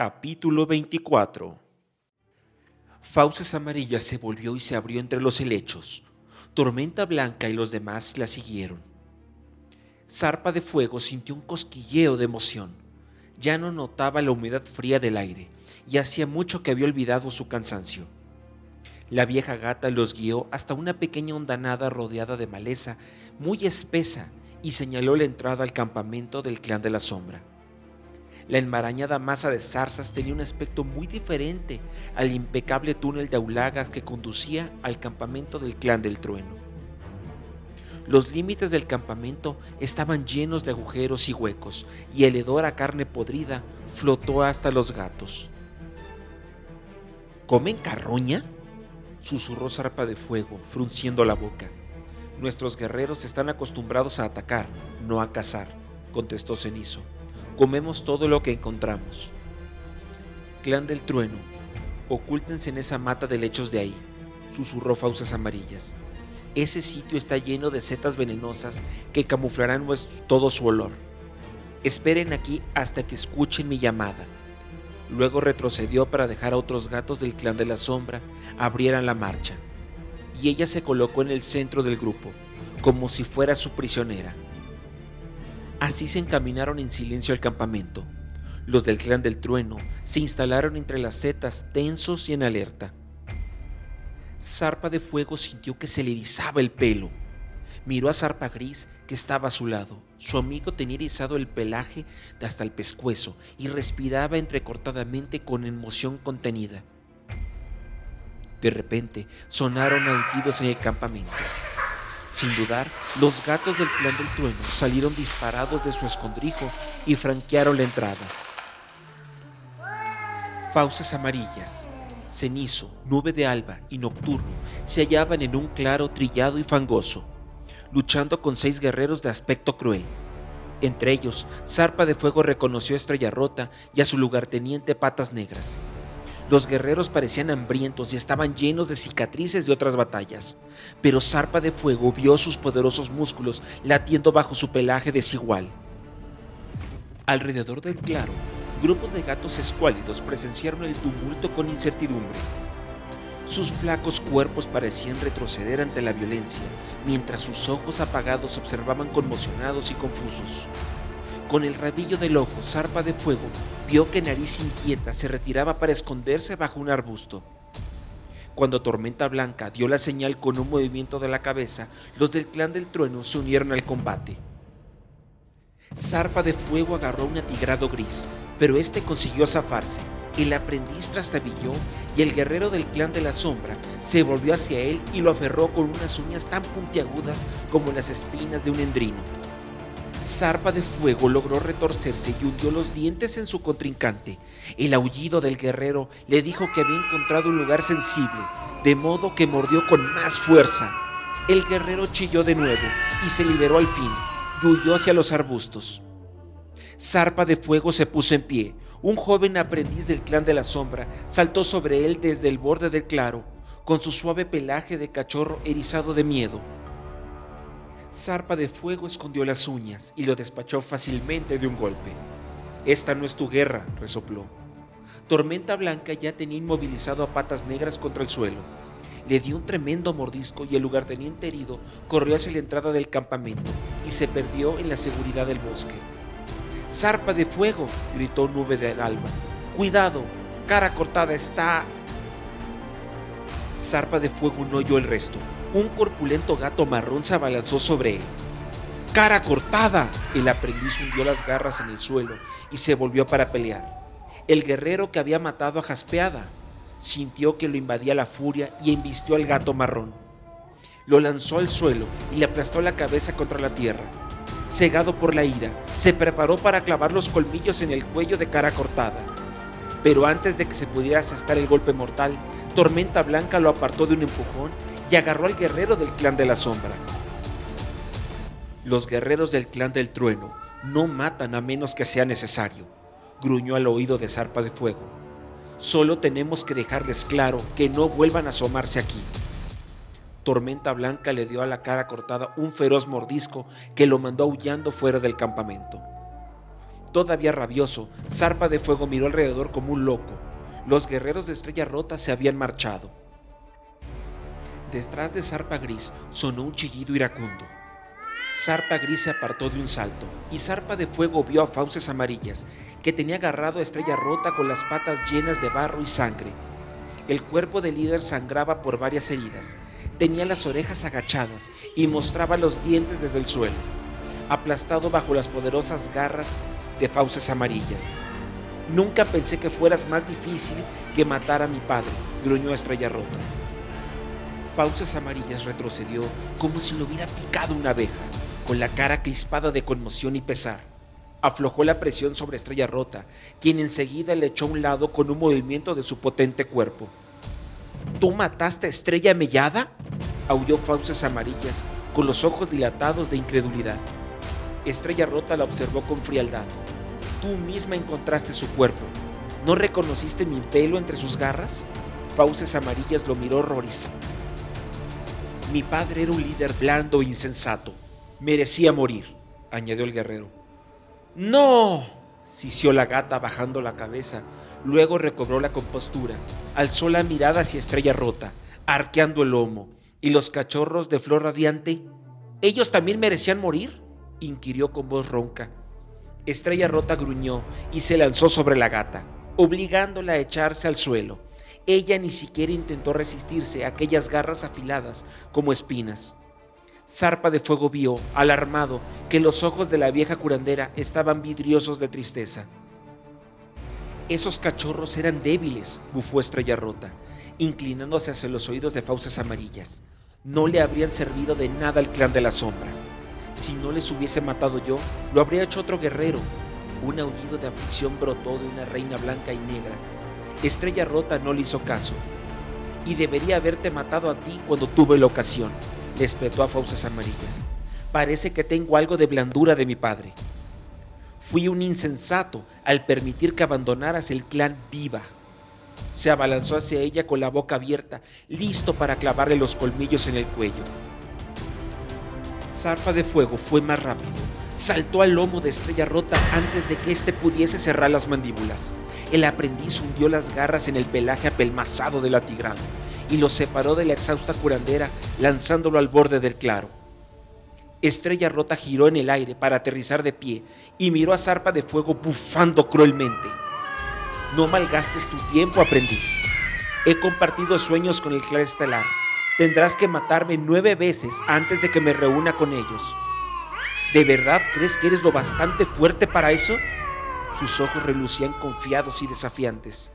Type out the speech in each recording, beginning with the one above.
Capítulo 24 Fauces Amarillas se volvió y se abrió entre los helechos. Tormenta Blanca y los demás la siguieron. Zarpa de Fuego sintió un cosquilleo de emoción. Ya no notaba la humedad fría del aire y hacía mucho que había olvidado su cansancio. La vieja gata los guió hasta una pequeña hondanada rodeada de maleza muy espesa y señaló la entrada al campamento del clan de la sombra. La enmarañada masa de zarzas tenía un aspecto muy diferente al impecable túnel de aulagas que conducía al campamento del clan del trueno. Los límites del campamento estaban llenos de agujeros y huecos, y el hedor a carne podrida flotó hasta los gatos. ¿Comen carroña? susurró Zarpa de Fuego, frunciendo la boca. Nuestros guerreros están acostumbrados a atacar, no a cazar, contestó Cenizo comemos todo lo que encontramos. Clan del trueno, ocúltense en esa mata de lechos de ahí, susurró Fauces Amarillas. Ese sitio está lleno de setas venenosas que camuflarán todo su olor. Esperen aquí hasta que escuchen mi llamada. Luego retrocedió para dejar a otros gatos del clan de la sombra abrieran la marcha, y ella se colocó en el centro del grupo, como si fuera su prisionera. Así se encaminaron en silencio al campamento. Los del clan del trueno se instalaron entre las setas tensos y en alerta. Zarpa de Fuego sintió que se le erizaba el pelo. Miró a Zarpa Gris que estaba a su lado. Su amigo tenía erizado el pelaje hasta el pescuezo y respiraba entrecortadamente con emoción contenida. De repente sonaron aullidos en el campamento. Sin dudar, los gatos del clan del trueno salieron disparados de su escondrijo y franquearon la entrada. Fauces amarillas, cenizo, nube de alba y nocturno se hallaban en un claro trillado y fangoso, luchando con seis guerreros de aspecto cruel. Entre ellos, Zarpa de Fuego reconoció a Estrella Rota y a su lugarteniente Patas Negras. Los guerreros parecían hambrientos y estaban llenos de cicatrices de otras batallas, pero Zarpa de Fuego vio sus poderosos músculos latiendo bajo su pelaje desigual. Alrededor del claro, grupos de gatos escuálidos presenciaron el tumulto con incertidumbre. Sus flacos cuerpos parecían retroceder ante la violencia, mientras sus ojos apagados observaban conmocionados y confusos. Con el rabillo del ojo, zarpa de fuego, vio que Nariz Inquieta se retiraba para esconderse bajo un arbusto. Cuando Tormenta Blanca dio la señal con un movimiento de la cabeza, los del clan del trueno se unieron al combate. Zarpa de fuego agarró un atigrado gris, pero este consiguió zafarse. El aprendiz trastabilló y el guerrero del clan de la sombra se volvió hacia él y lo aferró con unas uñas tan puntiagudas como las espinas de un endrino. Zarpa de Fuego logró retorcerse y hundió los dientes en su contrincante. El aullido del guerrero le dijo que había encontrado un lugar sensible, de modo que mordió con más fuerza. El guerrero chilló de nuevo y se liberó al fin y huyó hacia los arbustos. Zarpa de Fuego se puso en pie. Un joven aprendiz del clan de la sombra saltó sobre él desde el borde del claro, con su suave pelaje de cachorro erizado de miedo. Zarpa de Fuego escondió las uñas y lo despachó fácilmente de un golpe. Esta no es tu guerra, resopló. Tormenta Blanca ya tenía inmovilizado a Patas Negras contra el suelo. Le dio un tremendo mordisco y el lugarteniente herido corrió hacia la entrada del campamento y se perdió en la seguridad del bosque. ¡Zarpa de fuego! gritó Nube del Alba. ¡Cuidado! Cara cortada está. Zarpa de fuego no oyó el resto un corpulento gato marrón se abalanzó sobre él. ¡Cara cortada! El aprendiz hundió las garras en el suelo y se volvió para pelear. El guerrero que había matado a Jaspeada sintió que lo invadía la furia y embistió al gato marrón. Lo lanzó al suelo y le aplastó la cabeza contra la tierra. Cegado por la ira, se preparó para clavar los colmillos en el cuello de cara cortada. Pero antes de que se pudiera asestar el golpe mortal, Tormenta Blanca lo apartó de un empujón y agarró al guerrero del clan de la sombra. Los guerreros del clan del trueno no matan a menos que sea necesario, gruñó al oído de Zarpa de Fuego. Solo tenemos que dejarles claro que no vuelvan a asomarse aquí. Tormenta Blanca le dio a la cara cortada un feroz mordisco que lo mandó aullando fuera del campamento. Todavía rabioso, Zarpa de Fuego miró alrededor como un loco. Los guerreros de Estrella Rota se habían marchado. Detrás de Zarpa Gris sonó un chillido iracundo. Zarpa Gris se apartó de un salto y Zarpa de Fuego vio a Fauces Amarillas, que tenía agarrado a Estrella Rota con las patas llenas de barro y sangre. El cuerpo del líder sangraba por varias heridas, tenía las orejas agachadas y mostraba los dientes desde el suelo, aplastado bajo las poderosas garras de Fauces Amarillas. Nunca pensé que fueras más difícil que matar a mi padre, gruñó Estrella Rota. Fauces Amarillas retrocedió como si lo hubiera picado una abeja, con la cara crispada de conmoción y pesar. Aflojó la presión sobre Estrella Rota, quien enseguida le echó a un lado con un movimiento de su potente cuerpo. ¿Tú mataste a Estrella Mellada? aulló Fauces Amarillas, con los ojos dilatados de incredulidad. Estrella Rota la observó con frialdad. Tú misma encontraste su cuerpo. ¿No reconociste mi pelo entre sus garras? Fauces Amarillas lo miró horrorizado. Mi padre era un líder blando e insensato. Merecía morir, añadió el guerrero. ¡No! sisió la gata bajando la cabeza. Luego recobró la compostura, alzó la mirada hacia Estrella Rota, arqueando el lomo. ¿Y los cachorros de flor radiante? ¿Ellos también merecían morir? inquirió con voz ronca. Estrella Rota gruñó y se lanzó sobre la gata, obligándola a echarse al suelo. Ella ni siquiera intentó resistirse a aquellas garras afiladas como espinas. Zarpa de Fuego vio, alarmado, que los ojos de la vieja curandera estaban vidriosos de tristeza. Esos cachorros eran débiles, bufó Estrella Rota, inclinándose hacia los oídos de fauces amarillas. No le habrían servido de nada al clan de la sombra. Si no les hubiese matado yo, lo habría hecho otro guerrero. Un aullido de aflicción brotó de una reina blanca y negra Estrella Rota no le hizo caso. Y debería haberte matado a ti cuando tuve la ocasión, le a Fauces Amarillas. Parece que tengo algo de blandura de mi padre. Fui un insensato al permitir que abandonaras el clan viva. Se abalanzó hacia ella con la boca abierta, listo para clavarle los colmillos en el cuello. Zarpa de Fuego fue más rápido. Saltó al lomo de Estrella Rota antes de que éste pudiese cerrar las mandíbulas. El aprendiz hundió las garras en el pelaje apelmazado del atigrado y lo separó de la exhausta curandera lanzándolo al borde del claro. Estrella Rota giró en el aire para aterrizar de pie y miró a Zarpa de Fuego bufando cruelmente. No malgastes tu tiempo, aprendiz. He compartido sueños con el clan estelar. Tendrás que matarme nueve veces antes de que me reúna con ellos. ¿De verdad crees que eres lo bastante fuerte para eso? Sus ojos relucían confiados y desafiantes.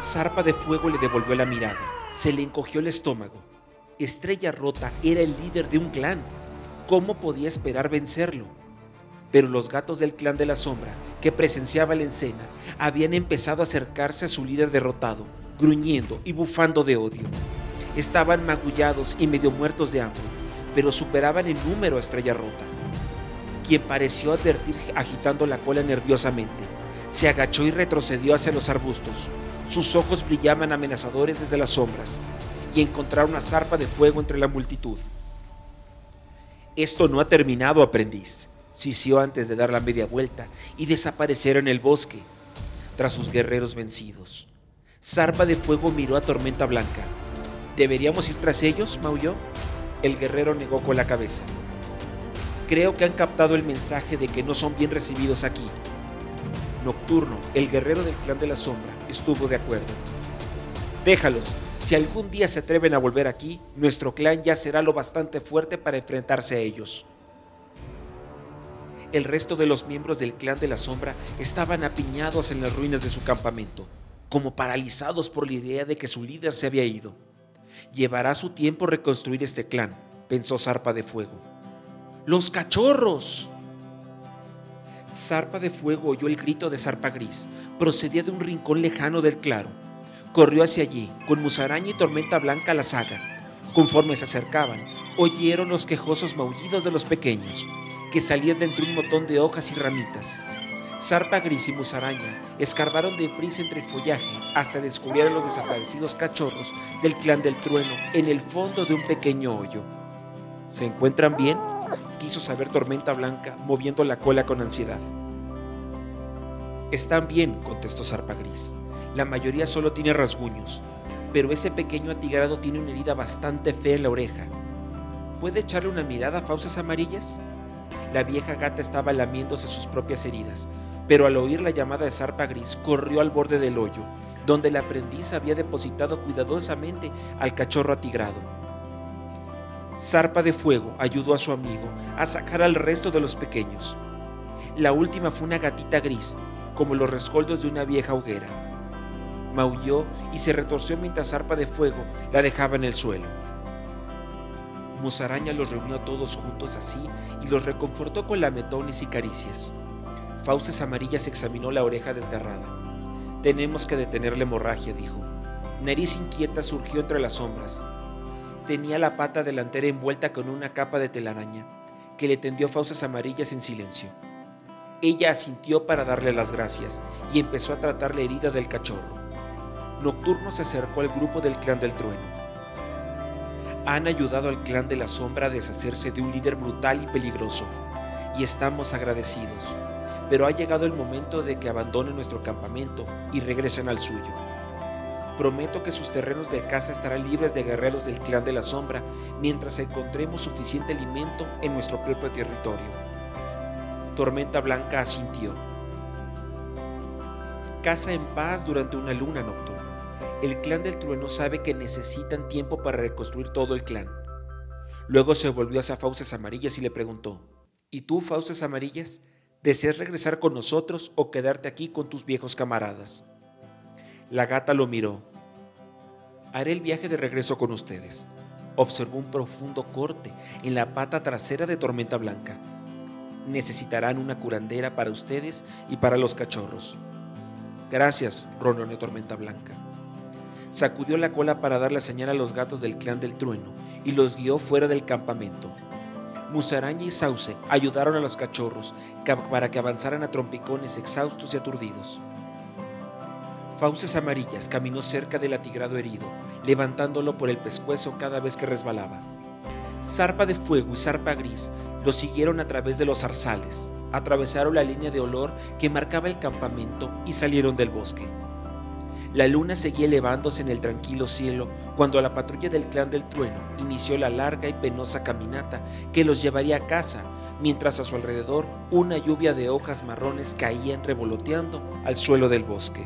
Zarpa de Fuego le devolvió la mirada. Se le encogió el estómago. Estrella Rota era el líder de un clan. ¿Cómo podía esperar vencerlo? Pero los gatos del clan de la sombra, que presenciaba la escena, habían empezado a acercarse a su líder derrotado, gruñendo y bufando de odio. Estaban magullados y medio muertos de hambre, pero superaban en número a Estrella Rota quien pareció advertir agitando la cola nerviosamente. Se agachó y retrocedió hacia los arbustos. Sus ojos brillaban amenazadores desde las sombras y encontraron una zarpa de fuego entre la multitud. Esto no ha terminado, aprendiz, sisió antes de dar la media vuelta y desaparecer en el bosque, tras sus guerreros vencidos. Zarpa de fuego miró a Tormenta Blanca. ¿Deberíamos ir tras ellos? maulló. El guerrero negó con la cabeza. Creo que han captado el mensaje de que no son bien recibidos aquí. Nocturno, el guerrero del clan de la sombra, estuvo de acuerdo. Déjalos, si algún día se atreven a volver aquí, nuestro clan ya será lo bastante fuerte para enfrentarse a ellos. El resto de los miembros del clan de la sombra estaban apiñados en las ruinas de su campamento, como paralizados por la idea de que su líder se había ido. Llevará su tiempo reconstruir este clan, pensó Zarpa de Fuego. ¡Los cachorros! Zarpa de Fuego oyó el grito de Zarpa Gris. Procedía de un rincón lejano del claro. Corrió hacia allí, con musaraña y tormenta blanca a la saga. Conforme se acercaban, oyeron los quejosos maullidos de los pequeños, que salían de entre un montón de hojas y ramitas. Zarpa Gris y Musaraña escarbaron deprisa entre el follaje hasta descubrir a los desaparecidos cachorros del clan del trueno en el fondo de un pequeño hoyo. ¿Se encuentran bien? Quiso saber Tormenta Blanca, moviendo la cola con ansiedad. Están bien, contestó Zarpa Gris. La mayoría solo tiene rasguños, pero ese pequeño atigrado tiene una herida bastante fea en la oreja. ¿Puede echarle una mirada a fauces amarillas? La vieja gata estaba lamiéndose sus propias heridas, pero al oír la llamada de Zarpa Gris corrió al borde del hoyo, donde el aprendiz había depositado cuidadosamente al cachorro atigrado. Zarpa de Fuego ayudó a su amigo a sacar al resto de los pequeños. La última fue una gatita gris, como los rescoldos de una vieja hoguera. Maulló y se retorció mientras Zarpa de Fuego la dejaba en el suelo. Musaraña los reunió todos juntos así y los reconfortó con lametones y caricias. Fauces Amarillas examinó la oreja desgarrada. Tenemos que detener la hemorragia, dijo. Nariz inquieta surgió entre las sombras. Tenía la pata delantera envuelta con una capa de telaraña, que le tendió Fauces Amarillas en silencio. Ella asintió para darle las gracias y empezó a tratar la herida del cachorro. Nocturno se acercó al grupo del clan del trueno han ayudado al clan de la sombra a deshacerse de un líder brutal y peligroso, y estamos agradecidos. Pero ha llegado el momento de que abandonen nuestro campamento y regresen al suyo. Prometo que sus terrenos de caza estarán libres de guerreros del clan de la sombra mientras encontremos suficiente alimento en nuestro propio territorio. Tormenta Blanca asintió. Caza en paz durante una luna nocturna el clan del trueno sabe que necesitan tiempo para reconstruir todo el clan. Luego se volvió hacia Fauces Amarillas y le preguntó, ¿Y tú, Fauces Amarillas, deseas regresar con nosotros o quedarte aquí con tus viejos camaradas? La gata lo miró. Haré el viaje de regreso con ustedes. Observó un profundo corte en la pata trasera de Tormenta Blanca. Necesitarán una curandera para ustedes y para los cachorros. Gracias, ronroneó Tormenta Blanca sacudió la cola para dar la señal a los gatos del clan del trueno y los guió fuera del campamento. Musaraña y Sauce ayudaron a los cachorros para que avanzaran a trompicones exhaustos y aturdidos. Fauces Amarillas caminó cerca del atigrado herido, levantándolo por el pescuezo cada vez que resbalaba. Zarpa de Fuego y Zarpa Gris lo siguieron a través de los zarzales, atravesaron la línea de olor que marcaba el campamento y salieron del bosque. La luna seguía elevándose en el tranquilo cielo cuando la patrulla del clan del trueno inició la larga y penosa caminata que los llevaría a casa, mientras a su alrededor una lluvia de hojas marrones caían revoloteando al suelo del bosque.